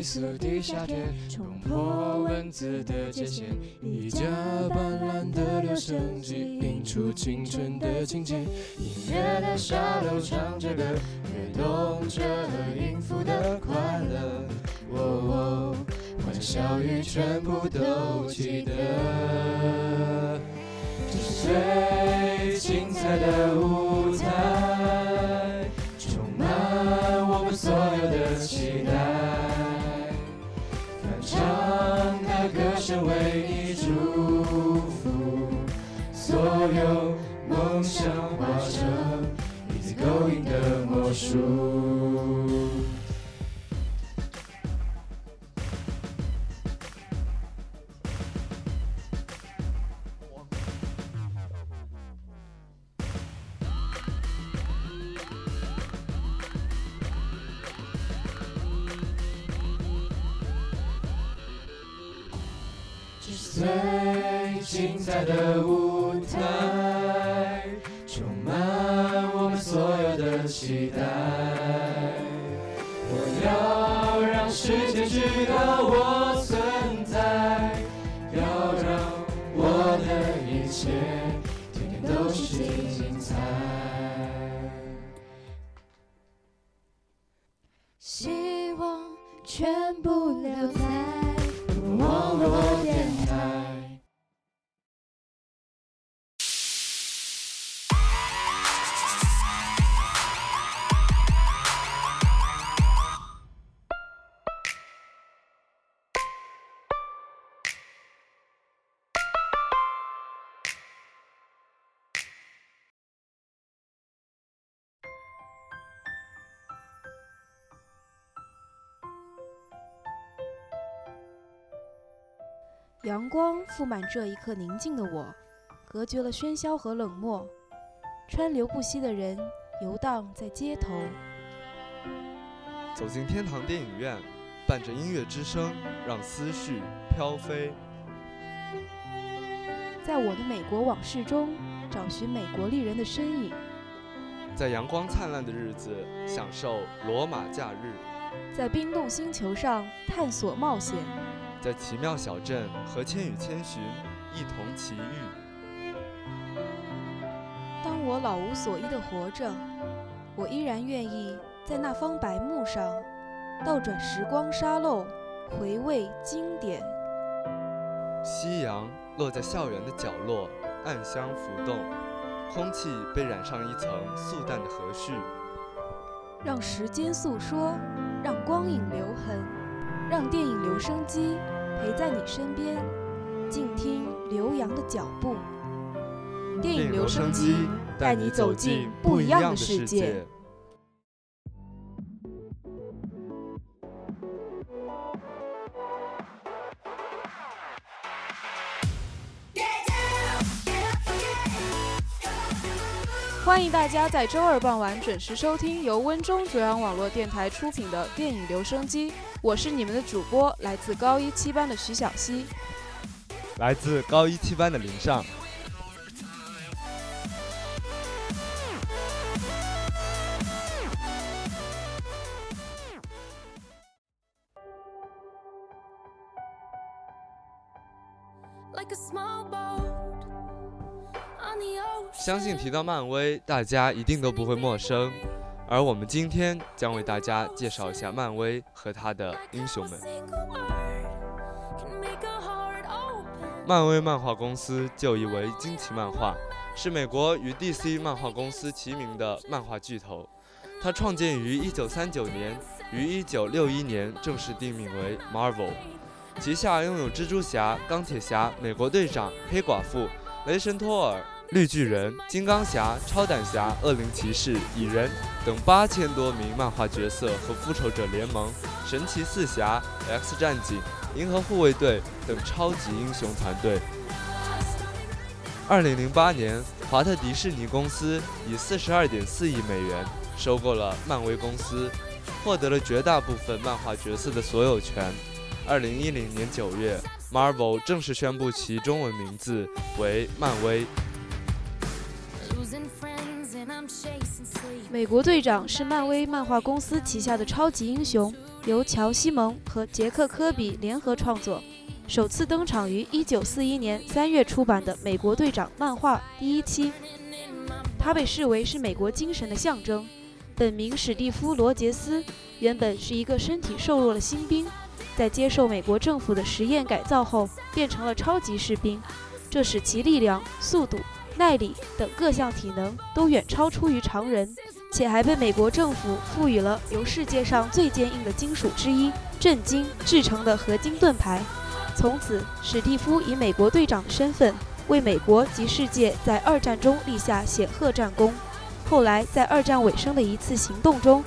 飞速地下跌，冲破文字的界限，一架斑斓的留声机，映出青春的情节。音乐的沙漏唱着歌，跃动着音符的快乐。哦，欢笑语全部都记得，这是最精彩的舞台，为你祝福，所有梦想化成一次勾引的魔术。最精彩的舞台，充满我们所有的期待。我要让世界知道我阳光覆满这一刻宁静的我，隔绝了喧嚣和冷漠。川流不息的人游荡在街头，走进天堂电影院，伴着音乐之声，让思绪飘飞。在我的美国往事中找寻美国丽人的身影，在阳光灿烂的日子享受罗马假日，在冰冻星球上探索冒险，在奇妙小镇和千与千寻一同奇遇。当我老无所依的活着，我依然愿意在那方白幕上倒转时光沙漏，回味经典。夕阳落在校园的角落，暗香浮动，空气被染上一层素淡的和煦。让时间诉说，让光影留痕，让电影留声机陪在你身边，静听刘洋的脚步。电影留声机带你走进不一样的世界。欢迎大家在周二傍晚准时收听由温中卓阳网络电台出品的电影留声机，我是你们的主播，来自高一七班的徐小溪，来自高一七班的林尚。相信提到漫威，大家一定都不会陌生。而我们今天将为大家介绍一下漫威和他的英雄们。漫威漫画公司就译为惊奇漫画，是美国与 DC 漫画公司齐名的漫画巨头。它创建于1939年，于1961年正式定名为 Marvel。旗下拥有蜘蛛侠、钢铁侠、美国队长、黑寡妇、雷神托尔。绿巨人、金刚侠、超胆侠、恶灵骑士、蚁人等八千多名漫画角色和复仇者联盟、神奇四侠、X 战警、银河护卫队等超级英雄团队。二零零八年，华特迪士尼公司以四十二点四亿美元收购了漫威公司，获得了绝大部分漫画角色的所有权。二零一零年九月，Marvel 正式宣布其中文名字为漫威。美国队长是漫威漫画公司旗下的超级英雄，由乔·西蒙和杰克·科比联合创作，首次登场于1941年3月出版的《美国队长》漫画第一期。他被视为是美国精神的象征。本名史蒂夫·罗杰斯，原本是一个身体瘦弱的新兵，在接受美国政府的实验改造后，变成了超级士兵，这使其力量、速度、耐力等各项体能都远超出于常人。且还被美国政府赋予了由世界上最坚硬的金属之一——震金制成的合金盾牌。从此，史蒂夫以美国队长的身份为美国及世界在二战中立下显赫战功。后来，在二战尾声的一次行动中，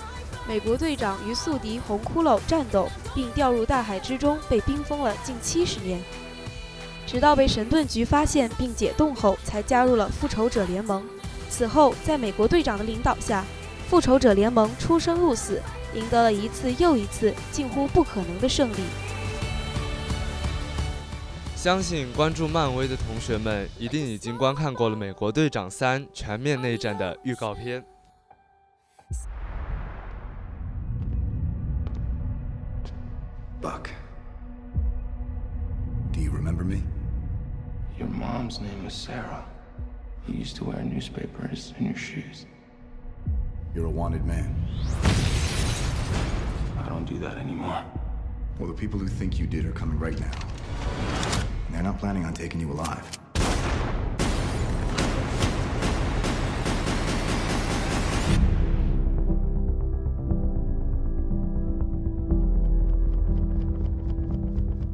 美国队长与宿敌红骷髅战斗，并掉入大海之中，被冰封了近七十年。直到被神盾局发现并解冻后，才加入了复仇者联盟。此后，在美国队长的领导下，复仇者联盟出生入死，赢得了一次又一次近乎不可能的胜利。相信关注漫威的同学们一定已经观看过了《美国队长三：全面内战》的预告片。Buck, do you remember me? Your mom's name was Sarah. You used to wear newspapers in your shoes. You're a wanted man. I don't do that anymore. Well, the people who think you did are coming right now. And they're not planning on taking you alive.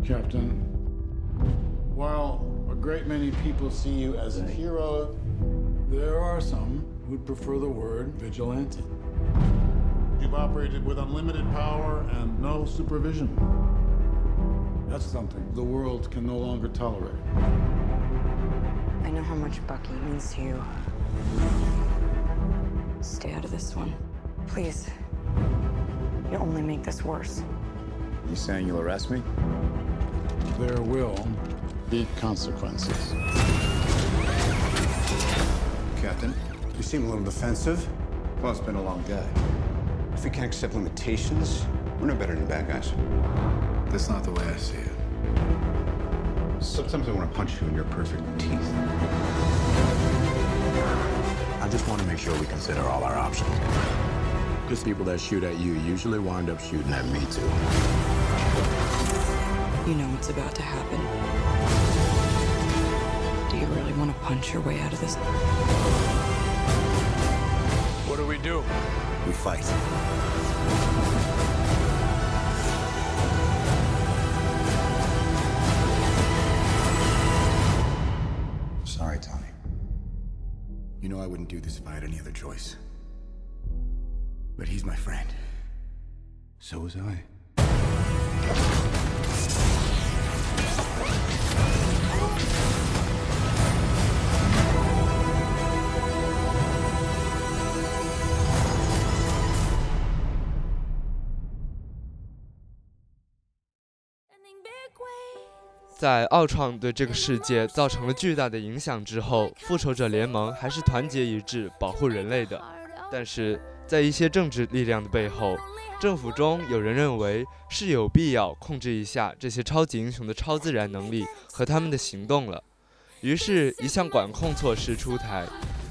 Captain, while a great many people see you as a hero, there are some who'd prefer the word vigilante. You've operated with unlimited power and no supervision. That's something the world can no longer tolerate. I know how much Bucky means to you. Stay out of this one. Please. You'll only make this worse. You saying you'll arrest me? There will be consequences. Captain, you seem a little defensive. Well, it's been a long day. If we can't accept limitations, we're no better than bad guys. That's not the way I see it. Sometimes I want to punch you in your perfect teeth. I just want to make sure we consider all our options. Because people that shoot at you usually wind up shooting at me, too. You know what's about to happen. Do you really want to punch your way out of this? Do we do? We fight. Sorry, Tony. You know I wouldn't do this if I had any other choice. But he's my friend. So was I. 在奥创对这个世界造成了巨大的影响之后，复仇者联盟还是团结一致保护人类的。但是在一些政治力量的背后，政府中有人认为是有必要控制一下这些超级英雄的超自然能力和他们的行动了。于是，一项管控措施出台，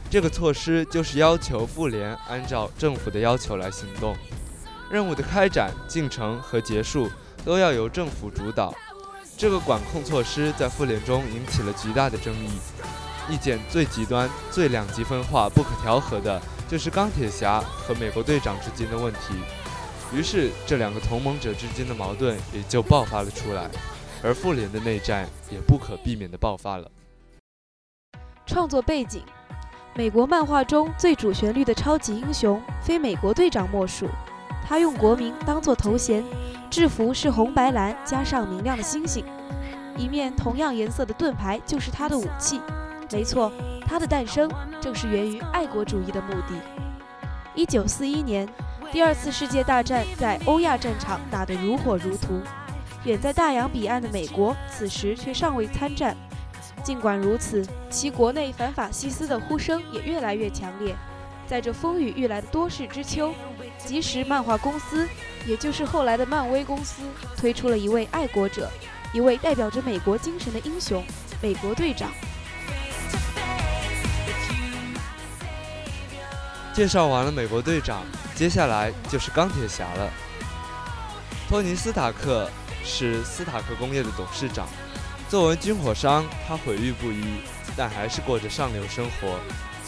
这个措施就是要求复联按照政府的要求来行动，任务的开展、进程和结束都要由政府主导。这个管控措施在复联中引起了极大的争议，意见最极端、最两极分化、不可调和的，就是钢铁侠和美国队长之间的问题。于是，这两个同盟者之间的矛盾也就爆发了出来，而复联的内战也不可避免地爆发了。创作背景：美国漫画中最主旋律的超级英雄，非美国队长莫属。他用国名当做头衔，制服是红白蓝加上明亮的星星，一面同样颜色的盾牌就是他的武器。没错，他的诞生正是源于爱国主义的目的。一九四一年，第二次世界大战在欧亚战场打得如火如荼，远在大洋彼岸的美国此时却尚未参战。尽管如此，其国内反法西斯的呼声也越来越强烈。在这风雨欲来的多事之秋，即时漫画公司，也就是后来的漫威公司，推出了一位爱国者，一位代表着美国精神的英雄——美国队长。介绍完了美国队长，接下来就是钢铁侠了。托尼·斯塔克是斯塔克工业的董事长。作为军火商，他毁誉不一，但还是过着上流生活。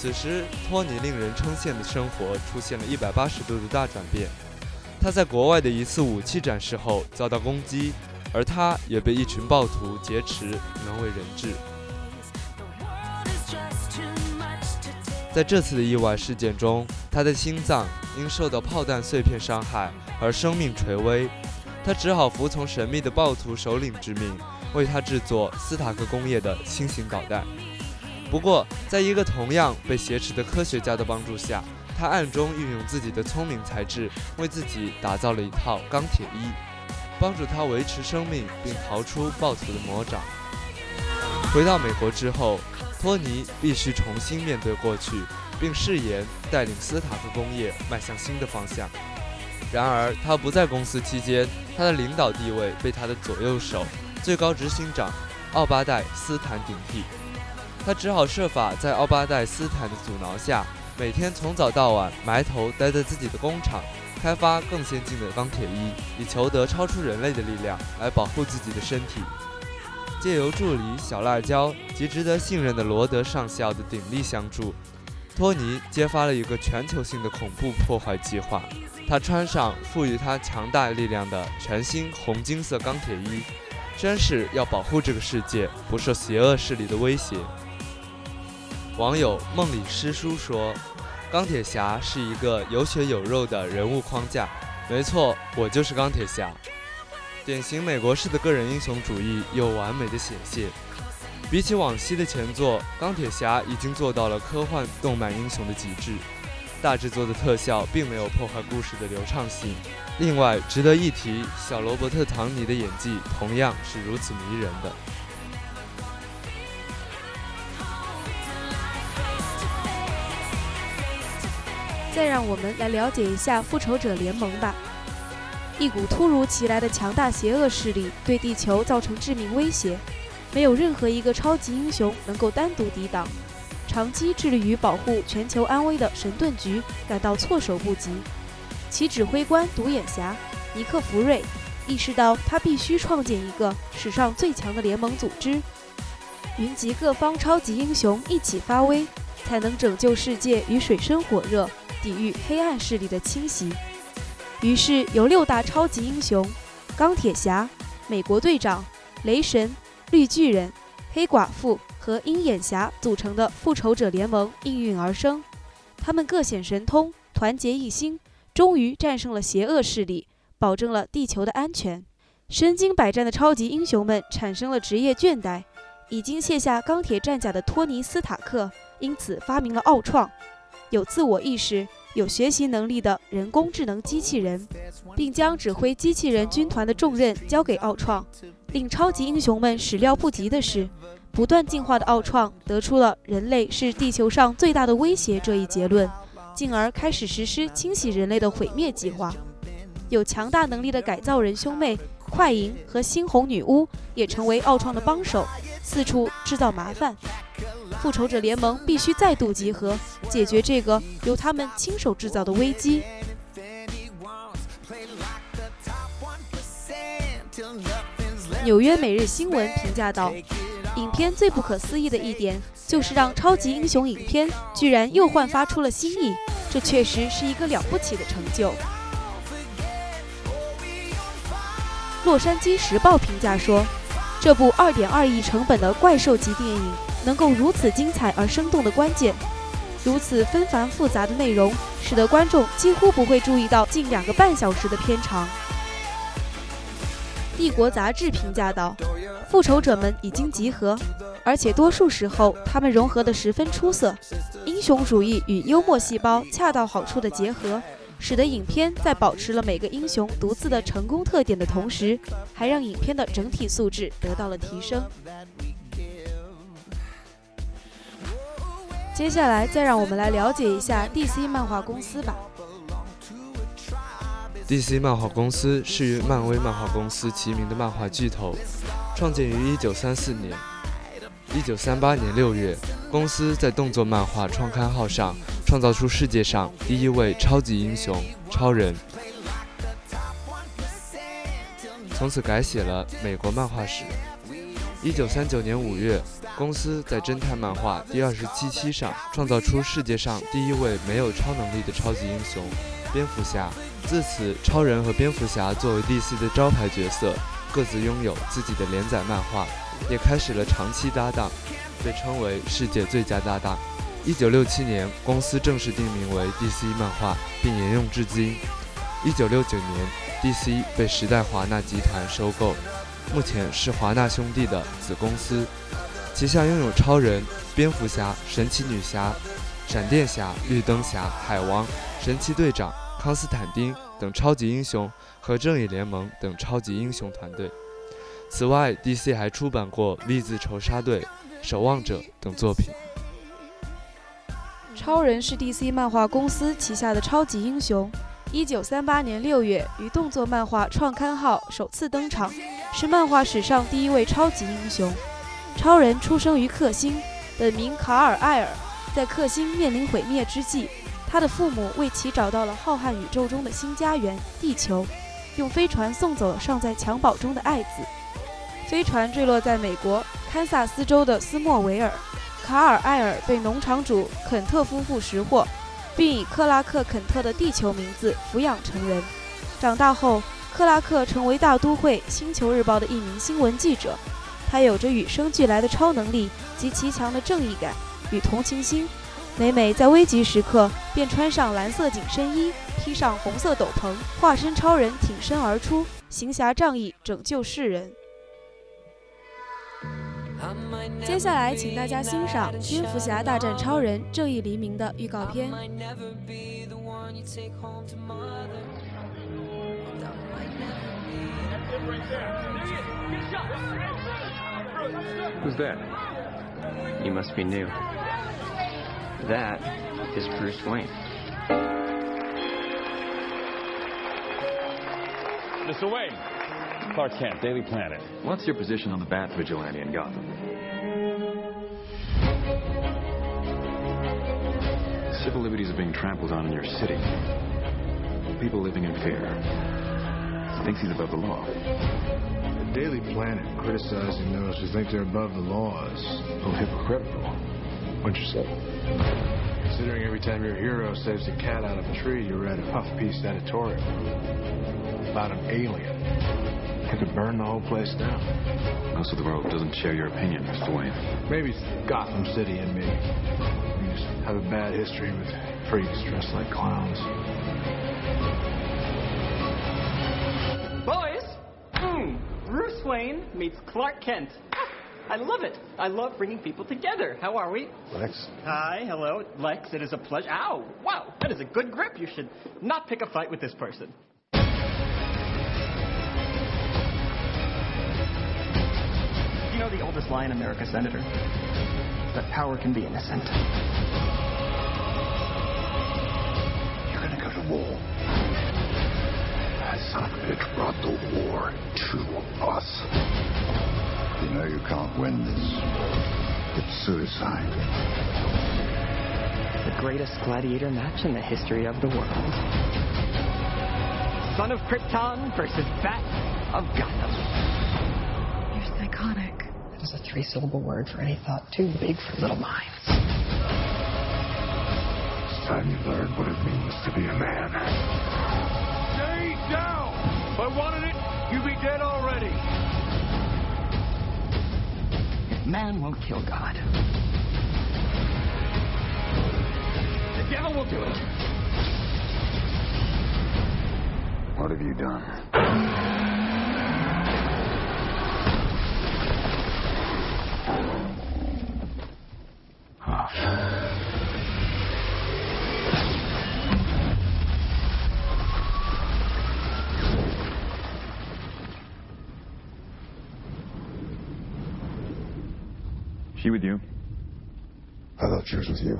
此时，托尼令人称羡的生活出现了一百八十度的大转变。他在国外的一次武器展示后遭到攻击，而他也被一群暴徒劫持，能为人质。在这次的意外事件中，他的心脏因受到炮弹碎片伤害而生命垂危，他只好服从神秘的暴徒首领之命，为他制作斯塔克工业的新型导弹。不过，在一个同样被挟持的科学家的帮助下，他暗中运用自己的聪明才智，为自己打造了一套钢铁衣，帮助他维持生命并逃出暴徒的魔掌。回到美国之后。托尼必须重新面对过去，并誓言带领斯塔克工业迈向新的方向。然而，他不在公司期间，他的领导地位被他的左右手、最高执行长奥巴代斯坦顶替。他只好设法在奥巴代斯坦的阻挠下，每天从早到晚埋头待在自己的工厂，开发更先进的钢铁衣，以求得超出人类的力量来保护自己的身体。借由助理小辣椒及值得信任的罗德上校的鼎力相助，托尼揭发了一个全球性的恐怖破坏计划。他穿上赋予他强大力量的全新红金色钢铁衣，宣誓要保护这个世界不受邪恶势力的威胁。网友梦里诗书说：“钢铁侠是一个有血有肉的人物框架。”没错，我就是钢铁侠。典型美国式的个人英雄主义又完美的显现。比起往昔的前作，钢铁侠已经做到了科幻动漫英雄的极致。大制作的特效并没有破坏故事的流畅性。另外，值得一提，小罗伯特·唐尼的演技同样是如此迷人的。再让我们来了解一下复仇者联盟吧。一股突如其来的强大邪恶势力对地球造成致命威胁，没有任何一个超级英雄能够单独抵挡。长期致力于保护全球安危的神盾局感到措手不及。其指挥官独眼侠尼克弗瑞意识到，他必须创建一个史上最强的联盟组织，云集各方超级英雄一起发威，才能拯救世界于水深火热，抵御黑暗势力的侵袭。于是，由六大超级英雄——钢铁侠、美国队长、雷神、绿巨人、黑寡妇和鹰眼侠组成的复仇者联盟应运而生。他们各显神通，团结一心，终于战胜了邪恶势力，保证了地球的安全。身经百战的超级英雄们产生了职业倦怠，已经卸下钢铁战甲的托尼·斯塔克因此发明了奥创，有自我意识。有学习能力的人工智能机器人，并将指挥机器人军团的重任交给奥创。令超级英雄们始料不及的是，不断进化的奥创得出了人类是地球上最大的威胁这一结论，进而开始实施清洗人类的毁灭计划。有强大能力的改造人兄妹快银和猩红女巫也成为奥创的帮手，四处制造麻烦。复仇者联盟必须再度集合，解决这个由他们亲手制造的危机。纽约每日新闻评价道：“影片最不可思议的一点，就是让超级英雄影片居然又焕发出了新意，这确实是一个了不起的成就。”洛杉矶时报评价说：“这部2.2亿成本的怪兽级电影。”能够如此精彩而生动的关键，如此纷繁复杂的内容，使得观众几乎不会注意到近两个半小时的片长。帝国杂志评价道：“复仇者们已经集合，而且多数时候他们融合得十分出色。英雄主义与幽默细胞恰到好处的结合，使得影片在保持了每个英雄独自的成功特点的同时，还让影片的整体素质得到了提升。”接下来，再让我们来了解一下 DC 漫画公司吧。DC 漫画公司是与漫威漫画公司齐名的漫画巨头，创建于1934年。1938年6月，公司在动作漫画创刊号上创造出世界上第一位超级英雄——超人，从此改写了美国漫画史。1939年5月，公司在侦探漫画第二十七期上创造出世界上第一位没有超能力的超级英雄——蝙蝠侠。自此，超人和蝙蝠侠作为 DC 的招牌角色，各自拥有自己的连载漫画，也开始了长期搭档，被称为世界最佳搭档。一九六七年，公司正式定名为 DC 漫画，并沿用至今。一九六九年，DC 被时代华纳集团收购，目前是华纳兄弟的子公司，旗下拥有超人、蝙蝠侠、神奇女侠、闪电侠、绿灯侠、海王、神奇队长。康斯坦丁等超级英雄和正义联盟等超级英雄团队。此外，DC 还出版过《V 字仇杀队》《守望者》等作品。超人是 DC 漫画公司旗下的超级英雄。1938年6月，于动作漫画创刊号首次登场，是漫画史上第一位超级英雄。超人出生于克星，本名卡尔·艾尔，在克星面临毁灭之际。他的父母为其找到了浩瀚宇宙中的新家园——地球，用飞船送走了尚在襁褓中的爱子。飞船坠落在美国堪萨斯州的斯莫维尔，卡尔·艾尔被农场主肯特夫妇识货，并以克拉克·肯特的地球名字抚养成人。长大后，克拉克成为大都会《星球日报》的一名新闻记者。他有着与生俱来的超能力及极强的正义感与同情心。每每在危急时刻，便穿上蓝色紧身衣，披上红色斗篷，化身超人挺身而出，行侠仗义，拯救世人。接下来，请大家欣赏《蝙蝠侠大战超人：正义黎明》的预告片。Who's that? You must be new. That is Bruce Wayne. Mr. Wayne. Clark Kent, Daily Planet. What's your position on the Bat Vigilante in Gotham? Civil liberties are being trampled on in your city. People living in fear. He thinks he's above the law. Daily Planet criticizing those who think they're above the laws. little hypocritical. What'd you say? Considering every time your hero saves a cat out of a tree, you read a puff piece editorial about an alien. You could burn the whole place down. Most of the world doesn't share your opinion, Mr. Wayne. Maybe it's Gotham City and me. We just have a bad history with freaks dressed like clowns. Bruce Wayne meets Clark Kent. Ah, I love it. I love bringing people together. How are we? Lex. Hi, hello, Lex. It is a pleasure. Ow, wow, that is a good grip. You should not pick a fight with this person. You know the oldest lie in America, Senator? That power can be innocent. You're gonna go to war. That son of a bitch brought the war to us. You know you can't win this. It's suicide. The greatest gladiator match in the history of the world. Son of Krypton versus Bat of Gotham. You're psychotic. That is a three syllable word for any thought too big for little minds. It's time you learn what it means to be a man. Stay down! If I wanted it, you'd be dead already. Man won't kill God. The devil will do it. What have you done? With you, I love cheers with you.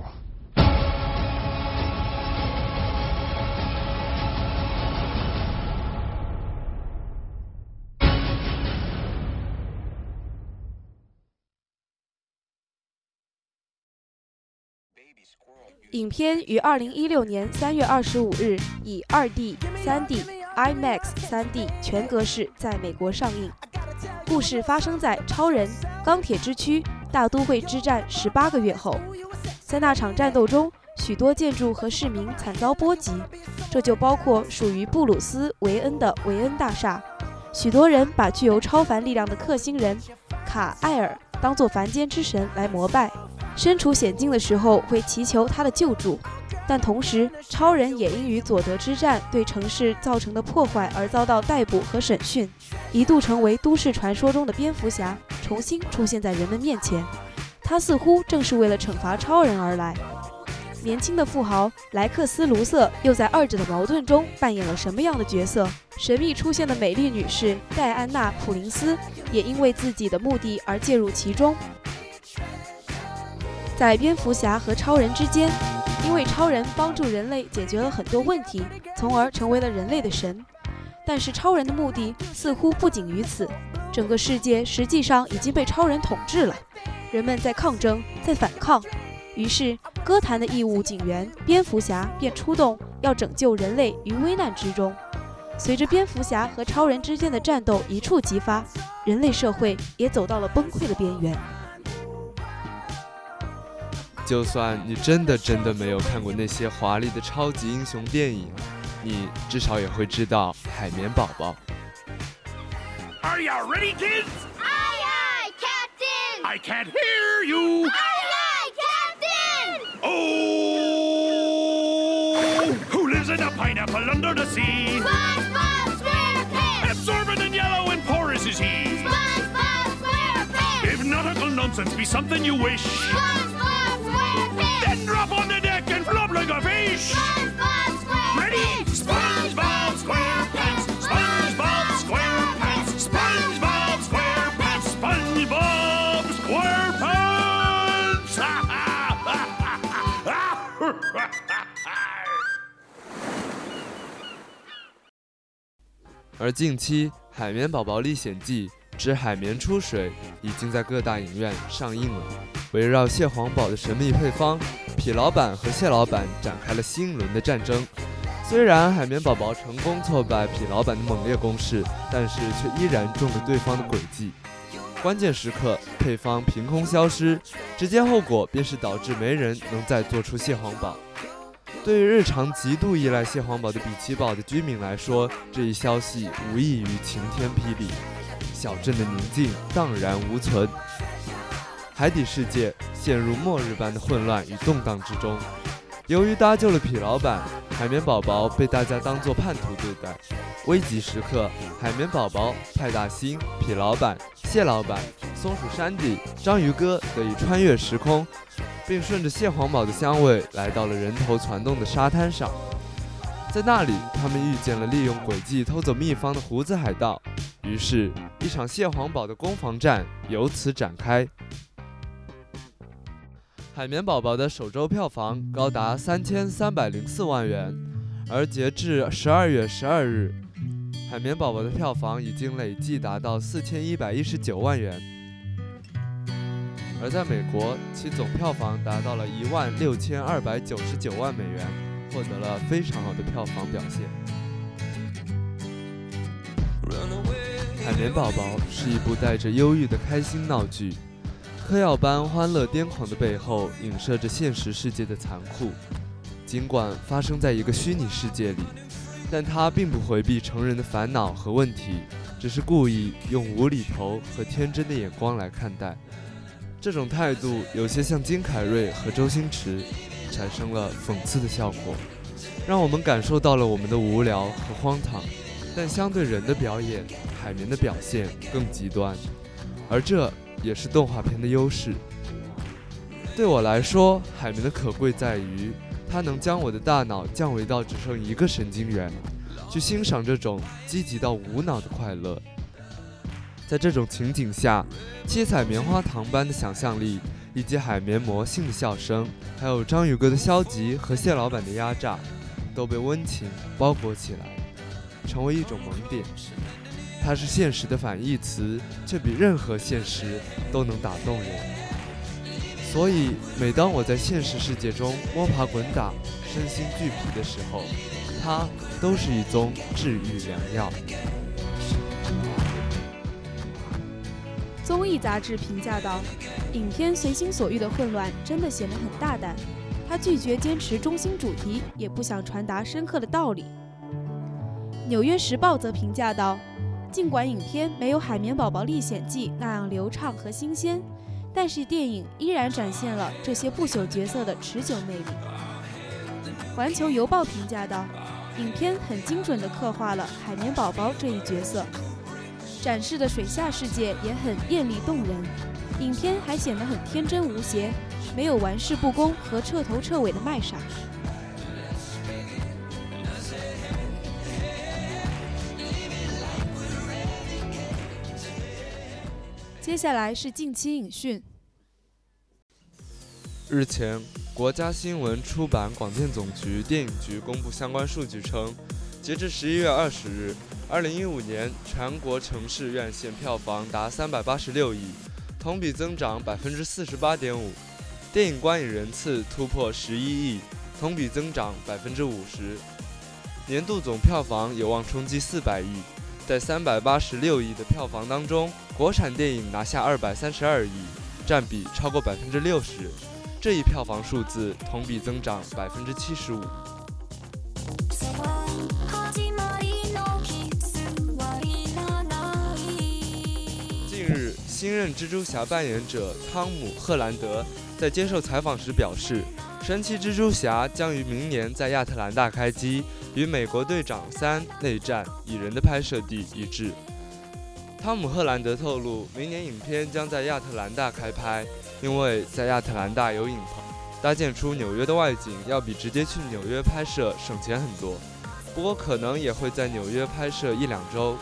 影片于二零一六年三月二十五日以二 D、三 D、IMAX 三 D 全格式在美国上映。故事发生在超人、钢铁之躯。大都会之战十八个月后，在那场战斗中，许多建筑和市民惨遭波及，这就包括属于布鲁斯·韦恩的韦恩大厦。许多人把具有超凡力量的克星人卡艾尔当作凡间之神来膜拜。身处险境的时候会祈求他的救助，但同时超人也因与佐德之战对城市造成的破坏而遭到逮捕和审讯，一度成为都市传说中的蝙蝠侠，重新出现在人们面前。他似乎正是为了惩罚超人而来。年轻的富豪莱克斯·卢瑟又在二者的矛盾中扮演了什么样的角色？神秘出现的美丽女士戴安娜·普林斯也因为自己的目的而介入其中。在蝙蝠侠和超人之间，因为超人帮助人类解决了很多问题，从而成为了人类的神。但是超人的目的似乎不仅于此，整个世界实际上已经被超人统治了，人们在抗争，在反抗。于是，歌坛的义务警员蝙蝠侠便出动，要拯救人类于危难之中。随着蝙蝠侠和超人之间的战斗一触即发，人类社会也走到了崩溃的边缘。就算你真的真的没有看过那些华丽的超级英雄电影，你至少也会知道海绵宝宝。Are you ready, kids? Aye, aye, Captain. I can't hear you. Aye, aye, Captain. Oh, who lives in a pineapple under the sea? SpongeBob SquarePants. Absorbent and yellow and porous is he. SpongeBob SquarePants. If nautical nonsense be something you wish, SpongeBob SquarePants. then drop on the deck and flop like a fish. SpongeBob SquarePants. Ready? 而近期，《海绵宝宝历险记之海绵出水》已经在各大影院上映了。围绕蟹黄堡的神秘配方，痞老板和蟹老板展开了新一轮的战争。虽然海绵宝宝成功挫败痞老板的猛烈攻势，但是却依然中了对方的诡计。关键时刻，配方凭空消失，直接后果便是导致没人能再做出蟹黄堡。对于日常极度依赖蟹黄堡的比奇堡的居民来说，这一消息无异于晴天霹雳，小镇的宁静荡然无存，海底世界陷入末日般的混乱与动荡之中。由于搭救了痞老板，海绵宝宝被大家当作叛徒对待。危急时刻，海绵宝宝、派大星、痞老板、蟹老板、松鼠山迪、章鱼哥得以穿越时空。并顺着蟹黄堡的香味来到了人头攒动的沙滩上，在那里，他们遇见了利用诡计偷走秘方的胡子海盗，于是，一场蟹黄堡的攻防战由此展开。海绵宝宝的首周票房高达三千三百零四万元，而截至十二月十二日，海绵宝宝的票房已经累计达到四千一百一十九万元。而在美国，其总票房达到了一万六千二百九十九万美元，获得了非常好的票房表现。《海绵宝宝》是一部带着忧郁的开心闹剧，嗑药般欢乐癫狂的背后，影射着现实世界的残酷。尽管发生在一个虚拟世界里，但它并不回避成人的烦恼和问题，只是故意用无厘头和天真的眼光来看待。这种态度有些像金凯瑞和周星驰，产生了讽刺的效果，让我们感受到了我们的无聊和荒唐。但相对人的表演，海绵的表现更极端，而这也是动画片的优势。对我来说，海绵的可贵在于，它能将我的大脑降维到只剩一个神经元，去欣赏这种积极到无脑的快乐。在这种情景下，七彩棉花糖般的想象力，以及海绵魔性的笑声，还有章鱼哥的消极和蟹老板的压榨，都被温情包裹起来，成为一种萌点。它是现实的反义词，却比任何现实都能打动人。所以，每当我在现实世界中摸爬滚打、身心俱疲的时候，它都是一宗治愈良药。综艺杂志评价道：“影片随心所欲的混乱真的显得很大胆，他拒绝坚持中心主题，也不想传达深刻的道理。”《纽约时报》则评价道：“尽管影片没有《海绵宝宝历险记》那样流畅和新鲜，但是电影依然展现了这些不朽角色的持久魅力。”《环球邮报》评价道：“影片很精准地刻画了海绵宝宝这一角色。”展示的水下世界也很艳丽动人，影片还显得很天真无邪，没有玩世不恭和彻头彻尾的卖傻。接下来是近期影讯。日前，国家新闻出版广电总局电影局公布相关数据称，截至十一月二十日。二零一五年全国城市院线票房达三百八十六亿，同比增长百分之四十八点五；电影观影人次突破十一亿，同比增长百分之五十。年度总票房有望冲击四百亿。在三百八十六亿的票房当中，国产电影拿下二百三十二亿，占比超过百分之六十。这一票房数字同比增长百分之七十五。近日新任蜘蛛侠扮演者汤姆·赫兰德在接受采访时表示，神奇蜘蛛侠将于明年在亚特兰大开机，与美国队长三内战蚁人的拍摄地一致。汤姆·赫兰德透露，明年影片将在亚特兰大开拍，因为在亚特兰大有影棚，搭建出纽约的外景要比直接去纽约拍摄省钱很多。不过可能也会在纽约拍摄一两周。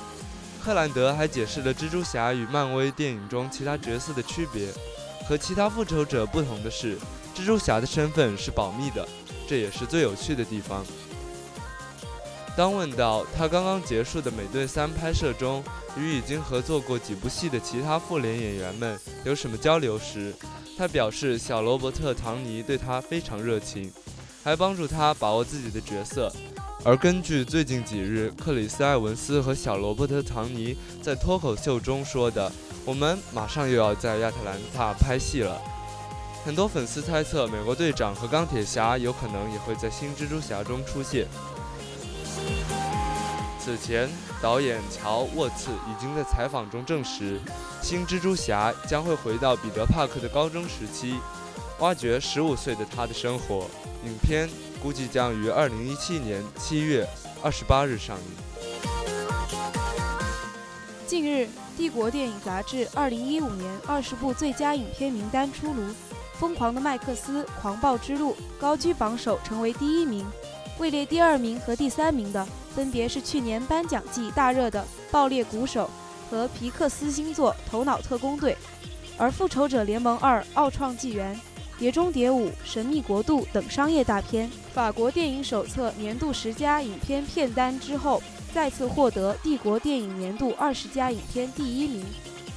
赫兰德还解释了蜘蛛侠与漫威电影中其他角色的区别。和其他复仇者不同的是，蜘蛛侠的身份是保密的，这也是最有趣的地方。当问到他刚刚结束的《美队三》拍摄中与已经合作过几部戏的其他复联演员们有什么交流时，他表示小罗伯特·唐尼对他非常热情，还帮助他把握自己的角色。而根据最近几日克里斯·埃文斯和小罗伯特·唐尼在脱口秀中说的，我们马上又要在亚特兰大拍戏了。很多粉丝猜测，美国队长和钢铁侠有可能也会在新蜘蛛侠中出现。此前，导演乔·沃茨已经在采访中证实，新蜘蛛侠将会回到彼得·帕克的高中时期，挖掘十五岁的他的生活。影片。估计将于二零一七年七月二十八日上映。近日，《帝国电影杂志》二零一五年二十部最佳影片名单出炉，《疯狂的麦克斯：狂暴之路》高居榜首，成为第一名。位列第二名和第三名的分别是去年颁奖季大热的《爆裂鼓手》和皮克斯新作《头脑特工队》，而《复仇者联盟二：奥创纪元》。《碟中谍五》《神秘国度》等商业大片，法国电影手册年度十佳影片片单之后，再次获得帝国电影年度二十佳影片第一名。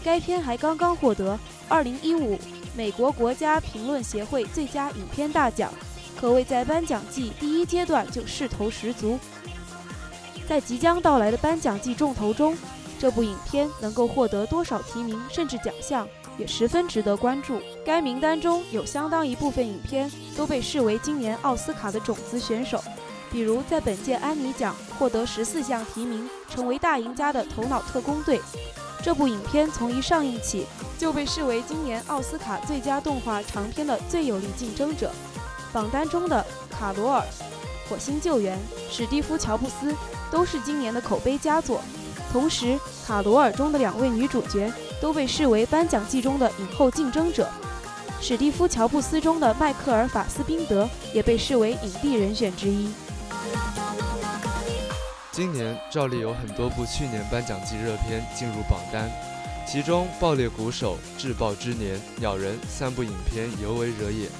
该片还刚刚获得二零一五美国国家评论协会最佳影片大奖，可谓在颁奖季第一阶段就势头十足。在即将到来的颁奖季重头中，这部影片能够获得多少提名甚至奖项？也十分值得关注。该名单中有相当一部分影片都被视为今年奥斯卡的种子选手，比如在本届安妮奖获得十四项提名，成为大赢家的《头脑特工队》。这部影片从一上映起就被视为今年奥斯卡最佳动画长片的最有力竞争者。榜单中的《卡罗尔》《火星救援》《史蒂夫·乔布斯》都是今年的口碑佳作。同时，《卡罗尔》中的两位女主角。都被视为颁奖季中的影后竞争者。史蒂夫·乔布斯中的迈克尔·法斯宾德也被视为影帝人选之一。今年照例有很多部去年颁奖季热片进入榜单，其中《爆裂鼓手》《至爆之年》《鸟人》三部影片尤为惹眼。《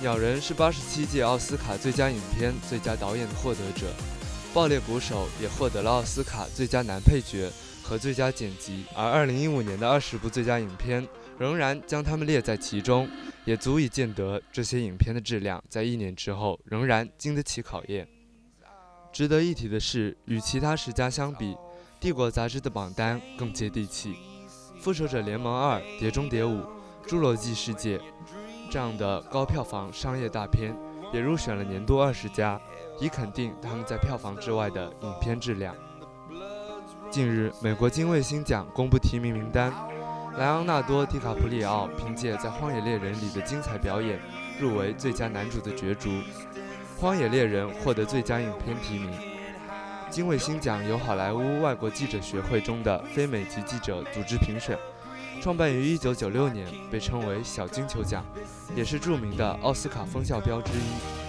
鸟人》是八十七届奥斯卡最佳影片、最佳导演的获得者，《爆裂鼓手》也获得了奥斯卡最佳男配角。和最佳剪辑，而二零一五年的二十部最佳影片仍然将它们列在其中，也足以见得这些影片的质量在一年之后仍然经得起考验。值得一提的是，与其他十佳相比，《帝国》杂志的榜单更接地气，《复仇者联盟二》《碟中谍五》《侏罗纪世界》这样的高票房商业大片也入选了年度二十佳，以肯定他们在票房之外的影片质量。近日，美国金卫星奖公布提名名单，莱昂纳多·迪卡普里奥凭借在《荒野猎人》里的精彩表演，入围最佳男主的角逐，《荒野猎人》获得最佳影片提名。金卫星奖由好莱坞外国记者学会中的非美籍记者组织评选，创办于1996年，被称为“小金球奖”，也是著名的奥斯卡风向标之一。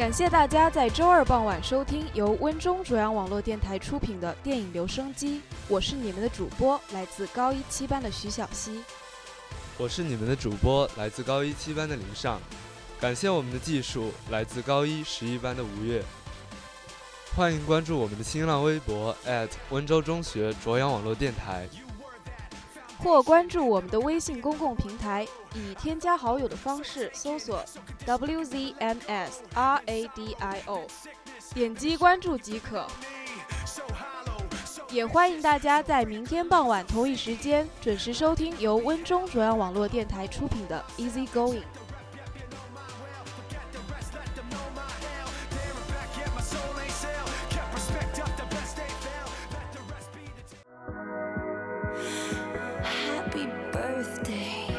感谢大家在周二傍晚收听由温中卓阳网络电台出品的电影留声机，我是你们的主播，来自高一七班的徐小溪。我是你们的主播，来自高一七班的林尚。感谢我们的技术，来自高一十一班的吴越。欢迎关注我们的新浪微博温州中学卓阳网络电台。或关注我们的微信公共平台，以添加好友的方式搜索 WZMSRADIO，点击关注即可。也欢迎大家在明天傍晚同一时间准时收听由温中卓阳网络电台出品的 Easy Going。birthday.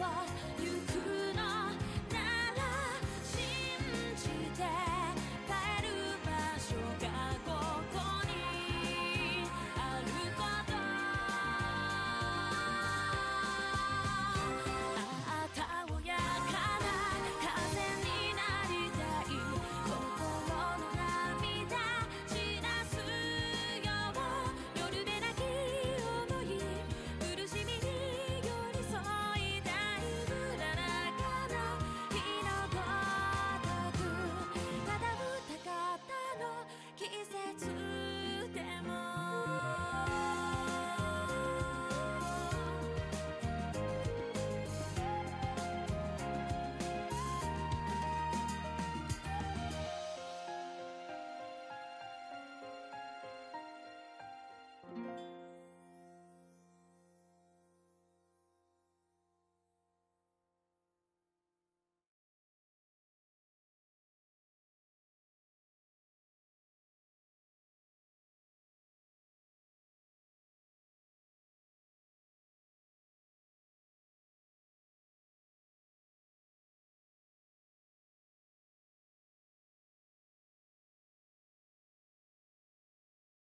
lot.